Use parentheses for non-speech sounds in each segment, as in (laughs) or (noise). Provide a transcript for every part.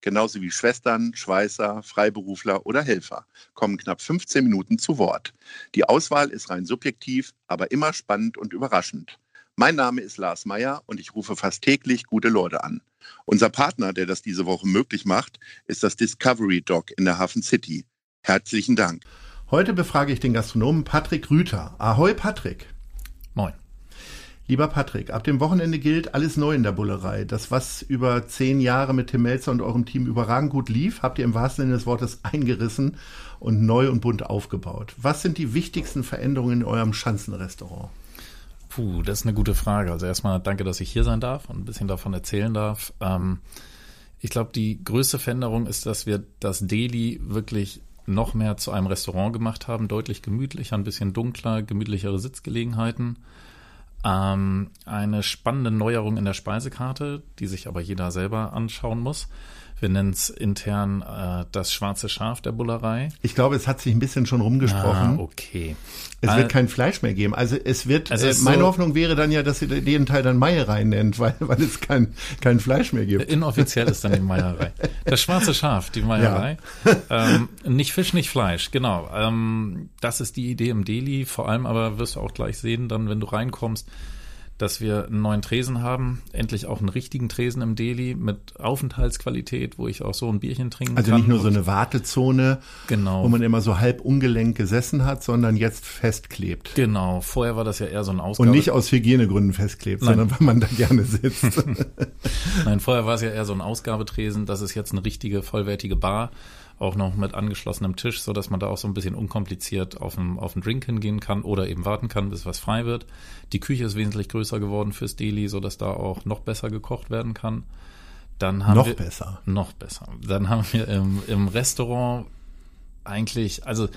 genauso wie Schwestern, Schweißer, Freiberufler oder Helfer, kommen knapp 15 Minuten zu Wort. Die Auswahl ist rein subjektiv, aber immer spannend und überraschend. Mein Name ist Lars Meyer und ich rufe fast täglich gute Leute an. Unser Partner, der das diese Woche möglich macht, ist das Discovery Dog in der Hafen City. Herzlichen Dank. Heute befrage ich den Gastronomen Patrick Rüther. Ahoi Patrick. Moin. Lieber Patrick, ab dem Wochenende gilt alles neu in der Bullerei. Das, was über zehn Jahre mit Tim Melzer und eurem Team überragend gut lief, habt ihr im wahrsten Sinne des Wortes eingerissen und neu und bunt aufgebaut. Was sind die wichtigsten Veränderungen in eurem Schanzenrestaurant? Puh, das ist eine gute Frage. Also erstmal danke, dass ich hier sein darf und ein bisschen davon erzählen darf. Ähm, ich glaube, die größte Veränderung ist, dass wir das Deli wirklich noch mehr zu einem Restaurant gemacht haben, deutlich gemütlicher, ein bisschen dunkler, gemütlichere Sitzgelegenheiten. Ähm, eine spannende Neuerung in der Speisekarte, die sich aber jeder selber anschauen muss. Wir nennen es intern äh, das schwarze Schaf der Bullerei. Ich glaube, es hat sich ein bisschen schon rumgesprochen. Ah, okay. Es wird kein Fleisch mehr geben. Also es wird, also äh, meine so, Hoffnung wäre dann ja, dass ihr den Teil dann Meierei nennt, weil, (laughs) weil es kein, kein Fleisch mehr gibt. Inoffiziell ist dann die Meierei. Das schwarze Schaf, die Meierei. Ja. (laughs) Ähm, nicht Fisch, nicht Fleisch, genau. Ähm, das ist die Idee im Deli. Vor allem aber wirst du auch gleich sehen, dann, wenn du reinkommst, dass wir einen neuen Tresen haben, endlich auch einen richtigen Tresen im Delhi mit Aufenthaltsqualität, wo ich auch so ein Bierchen trinken also kann. Also nicht nur so eine Wartezone, genau. wo man immer so halb ungelenk gesessen hat, sondern jetzt festklebt. Genau, vorher war das ja eher so ein Ausgabe. Und nicht aus Hygienegründen festklebt, Nein. sondern weil man da gerne sitzt. (laughs) Nein, vorher war es ja eher so ein Ausgabetresen, das ist jetzt eine richtige, vollwertige Bar auch noch mit angeschlossenem Tisch, so dass man da auch so ein bisschen unkompliziert auf einen, auf einen Drink hingehen kann oder eben warten kann, bis was frei wird. Die Küche ist wesentlich größer geworden fürs Deli, so dass da auch noch besser gekocht werden kann. Dann haben noch wir, besser. Noch besser. Dann haben wir im, im Restaurant eigentlich, also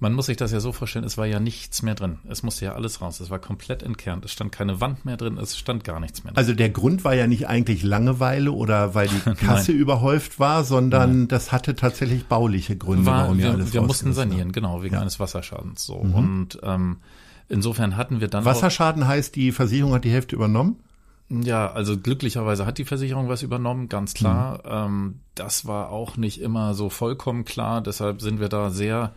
man muss sich das ja so vorstellen, es war ja nichts mehr drin. Es musste ja alles raus. Es war komplett entkernt. Es stand keine Wand mehr drin, es stand gar nichts mehr drin. Also der Grund war ja nicht eigentlich Langeweile oder weil die (laughs) Kasse überhäuft war, sondern Nein. das hatte tatsächlich bauliche Gründe, war, warum wir alles Wir mussten sanieren, haben. genau, wegen ja. eines Wasserschadens. So. Mhm. Und ähm, insofern hatten wir dann. Wasserschaden heißt, die Versicherung hat die Hälfte übernommen? Ja, also glücklicherweise hat die Versicherung was übernommen, ganz klar. Mhm. Ähm, das war auch nicht immer so vollkommen klar, deshalb sind wir da sehr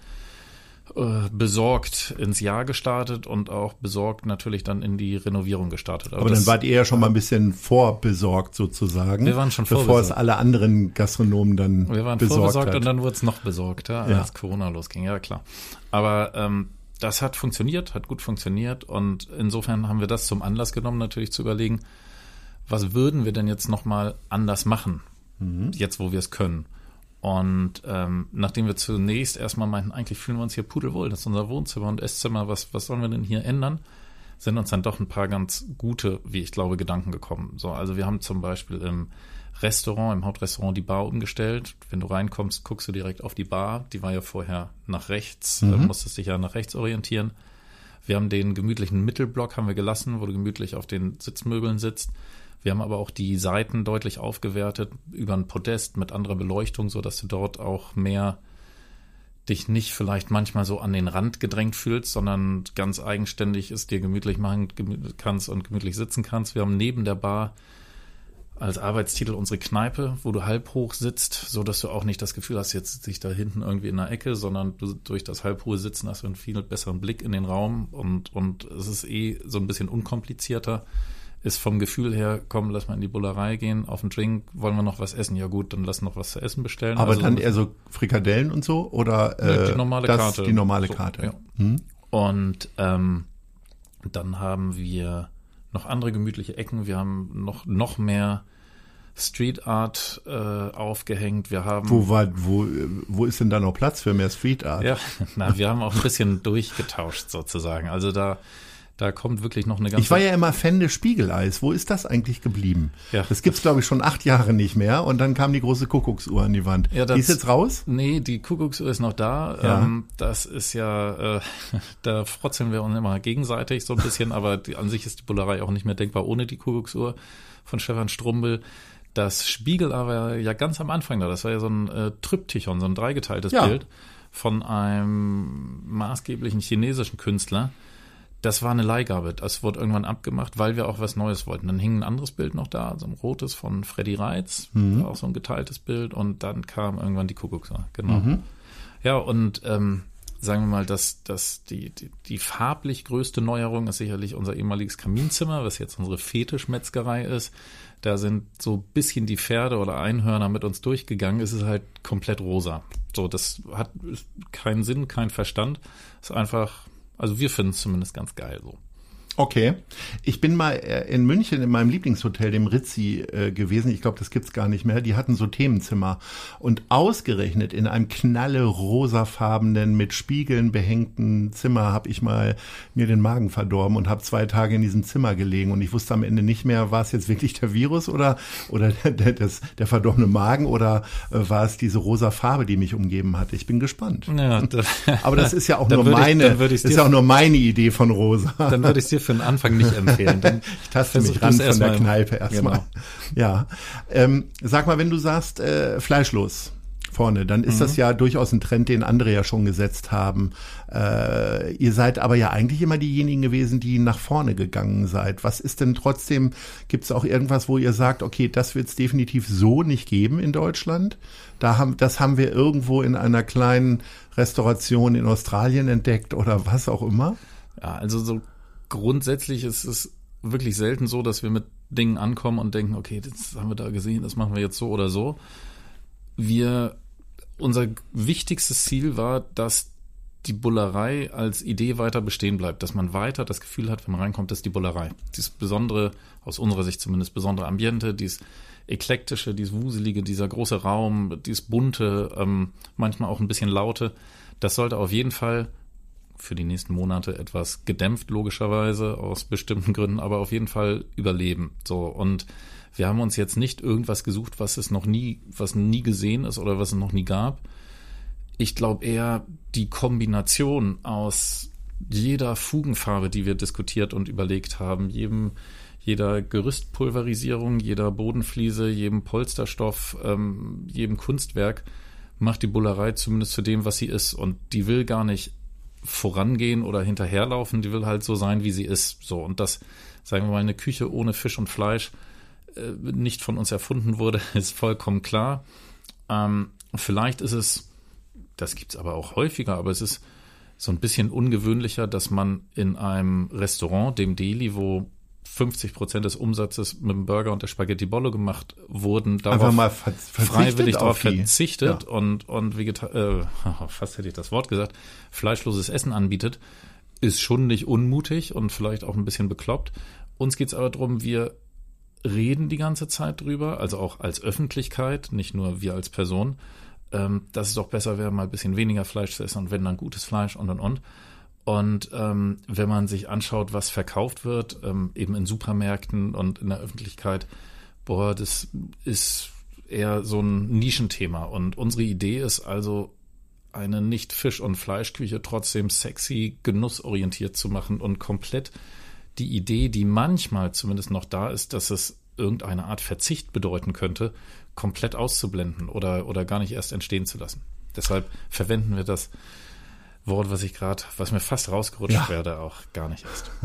besorgt ins Jahr gestartet und auch besorgt natürlich dann in die Renovierung gestartet. Aber, Aber dann wart ihr ja schon mal ein bisschen vorbesorgt sozusagen. Wir waren schon bevor vorbesorgt. es alle anderen Gastronomen dann Wir waren besorgt vorbesorgt hat. und dann wurde es noch besorgter, als ja. Corona losging. Ja klar. Aber ähm, das hat funktioniert, hat gut funktioniert und insofern haben wir das zum Anlass genommen, natürlich zu überlegen, was würden wir denn jetzt noch mal anders machen, mhm. jetzt wo wir es können. Und ähm, nachdem wir zunächst erstmal meinten, eigentlich fühlen wir uns hier pudelwohl, das ist unser Wohnzimmer und Esszimmer, was, was sollen wir denn hier ändern? Sind uns dann doch ein paar ganz gute, wie ich glaube, Gedanken gekommen. So, also wir haben zum Beispiel im Restaurant, im Hauptrestaurant die Bar umgestellt. Wenn du reinkommst, guckst du direkt auf die Bar. Die war ja vorher nach rechts, mhm. äh, musstest dich ja nach rechts orientieren. Wir haben den gemütlichen Mittelblock haben wir gelassen, wo du gemütlich auf den Sitzmöbeln sitzt. Wir haben aber auch die Seiten deutlich aufgewertet über ein Podest mit anderer Beleuchtung, so dass du dort auch mehr dich nicht vielleicht manchmal so an den Rand gedrängt fühlst, sondern ganz eigenständig es dir gemütlich machen kannst und gemütlich sitzen kannst. Wir haben neben der Bar als Arbeitstitel unsere Kneipe, wo du halb hoch sitzt, so dass du auch nicht das Gefühl hast, jetzt sitze ich da hinten irgendwie in der Ecke, sondern du durch das halbhohe Sitzen hast du einen viel besseren Blick in den Raum und, und es ist eh so ein bisschen unkomplizierter ist vom Gefühl her, komm, lass mal in die Bullerei gehen, auf den Drink, wollen wir noch was essen? Ja gut, dann lass noch was zu essen bestellen. Aber also, dann eher so Frikadellen und so oder äh, die normale das, Karte. Die normale so, Karte. Ja. Hm? Und ähm, dann haben wir noch andere gemütliche Ecken. Wir haben noch noch mehr Street Art äh, aufgehängt. Wir haben wo war wo wo ist denn da noch Platz für mehr Street Art? Ja, (laughs) na, wir haben auch ein bisschen durchgetauscht sozusagen. Also da Da kommt wirklich noch eine ganze. Ich war ja immer Fan des Spiegeleis. Wo ist das eigentlich geblieben? Ja. Das gibt's glaube ich schon acht Jahre nicht mehr. Und dann kam die große Kuckucksuhr an die Wand. Ja, das- die ist jetzt raus? Nee, die Kuckucksuhr ist noch da. Ja. Ähm, das ist ja, äh, (laughs) da frotzeln wir uns immer gegenseitig so ein bisschen, aber die, an sich ist die Bullerei auch nicht mehr denkbar ohne die Kuckucksuhr von Stefan Strumbel. Das Spiegel aber ja ganz am Anfang da, das war ja so ein äh, Tryptychon, so ein dreigeteiltes Ja. Bild von einem maßgeblichen chinesischen Künstler. Das war eine Leihgabe. Das wurde irgendwann abgemacht, weil wir auch was Neues wollten. Dann hing ein anderes Bild noch da, so ein rotes von Freddy Reitz, auch so ein geteiltes Bild. Und dann kam irgendwann die Kuckucksuhr. Genau. Ja, und ähm, sagen wir mal, dass, dass die, die, die farblich größte Neuerung ist sicherlich unser ehemaliges Kaminzimmer, was jetzt unsere Fetischmetzgerei ist. Da sind so ein bisschen die Pferde oder Einhörner mit uns durchgegangen. Es ist halt komplett rosa. So, das hat keinen Sinn, keinen Verstand. Ist einfach, also wir finden es zumindest ganz geil so. Okay. Ich bin mal äh, in München in meinem Lieblingshotel, dem Ritzi, äh, gewesen. Ich glaube, das gibt's gar nicht mehr. Die hatten so Themenzimmer. Und ausgerechnet in einem knalle rosafarbenen, mit Spiegeln behängten Zimmer habe ich mal mir den Magen verdorben und habe zwei Tage in diesem Zimmer gelegen. Und ich wusste am Ende nicht mehr, war es jetzt wirklich der Virus oder, oder der, (laughs) der, das, der verdorbene Magen oder äh, war es diese rosa Farbe, die mich umgeben hatte. Ich bin gespannt. Ja, da, Aber das ist ja auch (laughs) nur ich- meine, ist ja auch nur meine Idee von rosa. dann würde ich dir für den Anfang nicht empfehlen. Dann (laughs) Ich taste mich ran von der Kneipe erstmal. Genau. Ja. Ähm, sag mal, wenn du sagst, äh, fleischlos vorne, dann ist das ja durchaus ein Trend, den andere ja schon gesetzt haben. Äh, ihr seid aber ja eigentlich immer diejenigen gewesen, die nach vorne gegangen seid. Was ist denn trotzdem, gibt es auch irgendwas, wo ihr sagt, okay, das wird es definitiv so nicht geben in Deutschland? Da haben, das haben wir irgendwo in einer kleinen Restauration in Australien entdeckt oder was auch immer? Ja, also so grundsätzlich ist es wirklich selten so, dass wir mit Dingen ankommen und denken, okay, das haben wir da gesehen, das machen wir jetzt so oder so. Wir, unser wichtigstes Ziel war, dass die Bullerei als Idee weiter bestehen bleibt, dass man weiter das Gefühl hat, wenn man reinkommt, das ist die Bullerei. Dieses besondere, aus unserer Sicht zumindest besondere Ambiente, dieses eklektische, dieses wuselige, dieser große Raum, dieses bunte, ähm, manchmal auch ein bisschen laute, das sollte auf jeden Fall für die nächsten Monate etwas gedämpft, logischerweise, aus bestimmten Gründen, aber auf jeden Fall überleben. So, und wir haben uns jetzt nicht irgendwas gesucht, was es noch nie, was nie gesehen ist oder was es noch nie gab. Ich glaube eher die Kombination aus jeder Fugenfarbe, die wir diskutiert und überlegt haben, jedem, jeder Gerüstpulverisierung, jeder Bodenfliese, jedem Polsterstoff, ähm, jedem Kunstwerk macht die Bullerei zumindest zu dem, was sie ist. Und die will gar nicht vorangehen oder hinterherlaufen, die will halt so sein, wie sie ist. So, und das, sagen wir mal, eine Küche ohne Fisch und Fleisch äh, nicht von uns erfunden wurde, (laughs) ist vollkommen klar. Ähm, vielleicht ist es, das gibt's aber auch häufiger, aber es ist so ein bisschen ungewöhnlicher, dass man in einem Restaurant, dem Deli, wo 50 Prozent des Umsatzes mit dem Burger und der Spaghetti Bollo gemacht wurden, darauf ver freiwillig darauf verzichtet Ja. und, und Vegeta äh, (laughs) fast hätte ich das Wort gesagt, fleischloses Essen anbietet, ist schon nicht unmutig und vielleicht auch ein bisschen bekloppt. Uns geht's aber drum, wir reden die ganze Zeit drüber, also auch als Öffentlichkeit, nicht nur wir als Person, ähm, dass es doch besser wäre, mal ein bisschen weniger Fleisch zu essen und wenn dann gutes Fleisch und und und. Und ähm, wenn man sich anschaut, was verkauft wird, ähm, eben in Supermärkten und in der Öffentlichkeit, boah, das ist eher so ein Nischenthema. Und unsere Idee ist also, eine nicht Fisch- und Fleischküche trotzdem sexy, genussorientiert zu machen und komplett die Idee, die manchmal zumindest noch da ist, dass es irgendeine Art Verzicht bedeuten könnte, komplett auszublenden oder, oder gar nicht erst entstehen zu lassen. Deshalb verwenden wir das Wort, was ich gerade, was mir fast rausgerutscht Ja. werde, auch gar nicht erst. (laughs)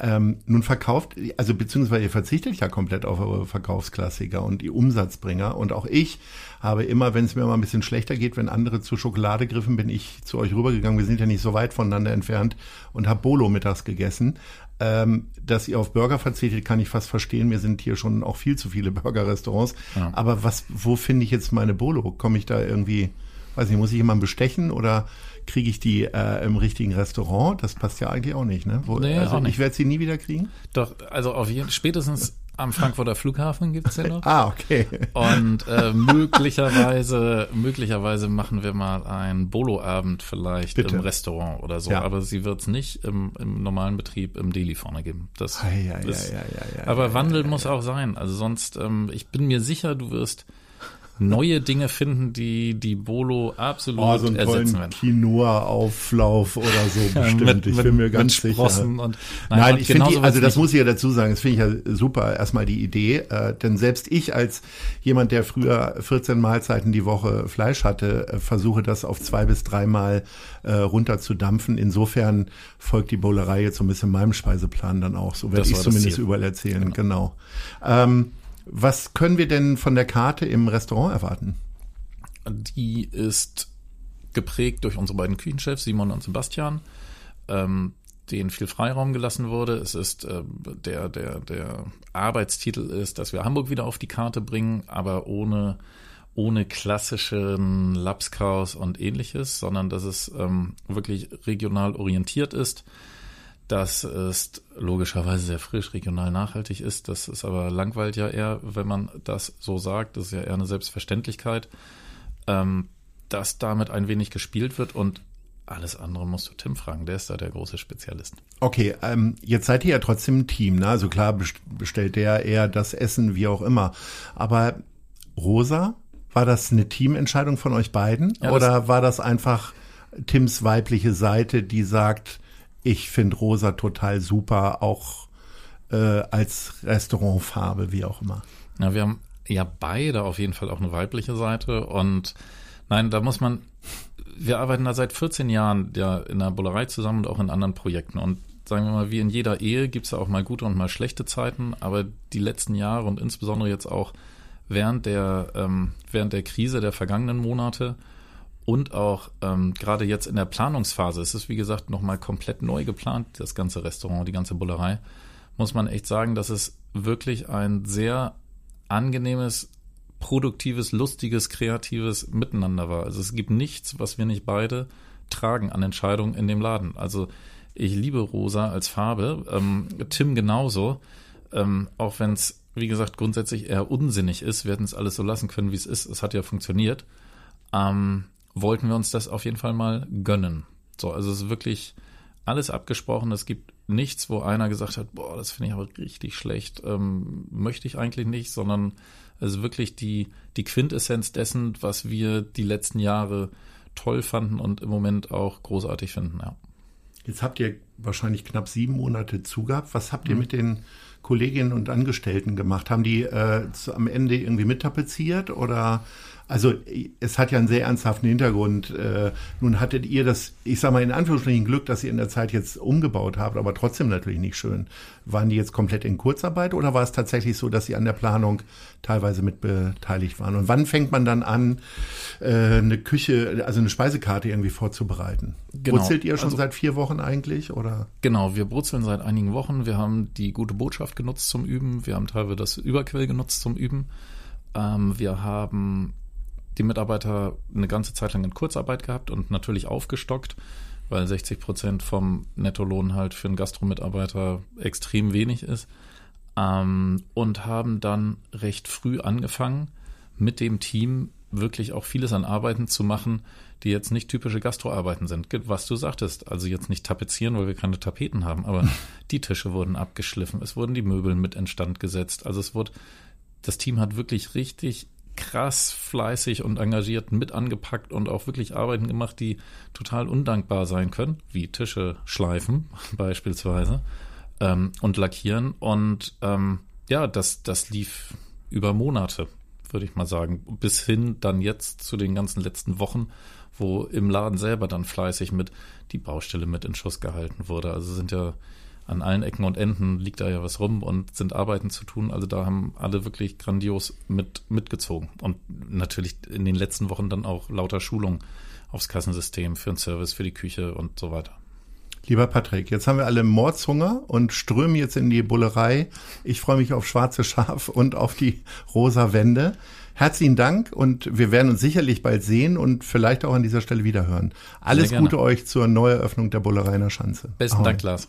Ähm, nun verkauft, also beziehungsweise ihr verzichtet ja komplett auf eure Verkaufsklassiker und die Umsatzbringer. Und auch ich habe immer, wenn es mir mal ein bisschen schlechter geht, wenn andere zu Schokolade griffen, bin ich zu euch rübergegangen. Wir sind ja nicht so weit voneinander entfernt und habe Bolo mittags gegessen. Ähm, dass ihr auf Burger verzichtet, kann ich fast verstehen. Mir sind hier schon auch viel zu viele Burger-Restaurants. Ja. Aber was, wo finde ich jetzt meine Bolo? Komme ich da irgendwie, weiß nicht, muss ich jemanden bestechen oder kriege ich die äh, im richtigen Restaurant? Das passt ja eigentlich auch nicht, ne? Wo, Nee, also auch nicht. ich werde sie nie wieder kriegen. Doch, also auf jeden spätestens am Frankfurter Flughafen gibt's den noch. (laughs) ah, okay. Und äh, möglicherweise, möglicherweise machen wir mal einen Bolo-Abend vielleicht Bitte. im Restaurant oder so. Ja. Aber sie wird's nicht im, im normalen Betrieb im Deli vorne geben. Das Ei, ei, ist, ei, aber Wandel muss auch sein. Also sonst, ähm, ich bin mir sicher, du wirst neue Dinge finden, die die Bolo absolut Oh, so einen ersetzen tollen werden. Quinoa-Auflauf oder so (laughs) bestimmt. mit- ich bin mir ganz sicher. Und, Nein, und ich finde, also das nicht. muss ich ja dazu sagen, das finde ich ja super, erstmal die Idee, äh, denn selbst ich als jemand, der früher 14 Mahlzeiten die Woche Fleisch hatte, äh, versuche das auf zwei bis dreimal äh, runter zu dampfen. Insofern folgt die Bowlerei jetzt so ein bisschen meinem Speiseplan dann auch, so werde ich zumindest überall erzählen, genau. Ähm, was können wir denn von der Karte im Restaurant erwarten? Die ist geprägt durch unsere beiden Küchenchefs, Simon und Sebastian, ähm, denen viel Freiraum gelassen wurde. Es ist äh, der, der, der Arbeitstitel ist, dass wir Hamburg wieder auf die Karte bringen, aber ohne, ohne klassischen Lapskaus und ähnliches, sondern dass es ähm, wirklich regional orientiert ist. Dass es logischerweise sehr frisch, regional nachhaltig ist. Das ist aber langweilt ja eher, wenn man das so sagt. Das ist ja eher eine Selbstverständlichkeit ähm, dass damit ein wenig gespielt wird und alles andere musst du Tim fragen, der ist da der große Spezialist. Okay, ähm, jetzt seid ihr ja trotzdem ein Team, ne? Also klar best- bestellt der eher das Essen, wie auch immer. Aber Rosa, war das eine Teamentscheidung von euch beiden? Ja, Oder war das einfach Tims weibliche Seite, die sagt, ich finde Rosa total super, auch äh, als Restaurantfarbe, wie auch immer? Ja, wir haben ja beide auf jeden Fall auch eine weibliche Seite und nein, da muss man, wir arbeiten da seit 14 Jahren ja in der Bullerei zusammen und auch in anderen Projekten und sagen wir mal, wie in jeder Ehe gibt es ja auch mal gute und mal schlechte Zeiten, aber die letzten Jahre und insbesondere jetzt auch während der, ähm, während der Krise der vergangenen Monate und auch ähm, gerade jetzt in der Planungsphase, es ist wie gesagt nochmal komplett neu geplant, das ganze Restaurant, die ganze Bullerei, muss man echt sagen, dass es wirklich ein sehr angenehmes, produktives, lustiges, kreatives Miteinander war. Also es gibt nichts, was wir nicht beide tragen an Entscheidungen in dem Laden. Also ich liebe Rosa als Farbe, ähm, Tim genauso, ähm, auch wenn es, wie gesagt, grundsätzlich eher unsinnig ist. Wir hätten es alles so lassen können, wie es ist. Es hat ja funktioniert. Ähm, wollten wir uns das auf jeden Fall mal gönnen. So, also es ist wirklich alles abgesprochen. Es gibt nichts, wo einer gesagt hat, boah, das finde ich aber richtig schlecht, ähm, möchte ich eigentlich nicht, sondern es ist wirklich die, die Quintessenz dessen, was wir die letzten Jahre toll fanden und im Moment auch großartig finden, ja. Jetzt habt ihr wahrscheinlich knapp sieben Monate zugehabt. Was habt ihr Mhm. mit den Kolleginnen und Angestellten gemacht? Haben die äh, zu, am Ende irgendwie mittapeziert oder also es hat ja einen sehr ernsthaften Hintergrund. Äh, nun hattet ihr das, ich sag mal in Anführungsstrichen Glück, dass ihr in der Zeit jetzt umgebaut habt, aber trotzdem natürlich nicht schön. Waren die jetzt komplett in Kurzarbeit oder war es tatsächlich so, dass sie an der Planung teilweise mit beteiligt waren? Und wann fängt man dann an, äh, eine Küche, also eine Speisekarte irgendwie vorzubereiten? Genau. Brutzelt ihr schon Also- seit vier Wochen eigentlich oder? Genau, wir brutzeln seit einigen Wochen. Wir haben die gute Botschaft genutzt zum Üben. Wir haben teilweise das Überquell genutzt zum Üben. Ähm, wir haben die Mitarbeiter eine ganze Zeit lang in Kurzarbeit gehabt und natürlich aufgestockt, weil 60 Prozent vom Nettolohn halt für einen Gastromitarbeiter extrem wenig ist. Ähm, und haben dann recht früh angefangen, mit dem Team wirklich auch vieles an Arbeiten zu machen, die jetzt nicht typische Gastroarbeiten sind. Was du sagtest, also jetzt nicht tapezieren, weil wir keine Tapeten haben, aber (laughs) die Tische wurden abgeschliffen, es wurden die Möbel mit instand gesetzt. Also es wurde, das Team hat wirklich richtig krass fleißig und engagiert mit angepackt und auch wirklich Arbeiten gemacht, die total undankbar sein können, wie Tische schleifen (laughs) beispielsweise ähm, und lackieren. Und ähm, ja, das, das lief über Monate, würde ich mal sagen, bis hin dann jetzt zu den ganzen letzten Wochen, wo im Laden selber dann fleißig mit die Baustelle mit in Schuss gehalten wurde. Also sind ja an allen Ecken und Enden liegt da ja was rum und sind Arbeiten zu tun. Also da haben alle wirklich grandios mit mitgezogen. Und natürlich in den letzten Wochen dann auch lauter Schulung aufs Kassensystem, für den Service, für die Küche und so weiter. Lieber Patrick, jetzt haben wir alle Mordshunger und strömen jetzt in die Bullerei. Ich freue mich auf schwarze Schaf und auf die rosa Wände. Herzlichen Dank und wir werden uns sicherlich bald sehen und vielleicht auch an dieser Stelle wiederhören. Alles. Gute euch zur Neueröffnung der Bullerei in der Schanze. Besten Ahoi. Dank, Lars.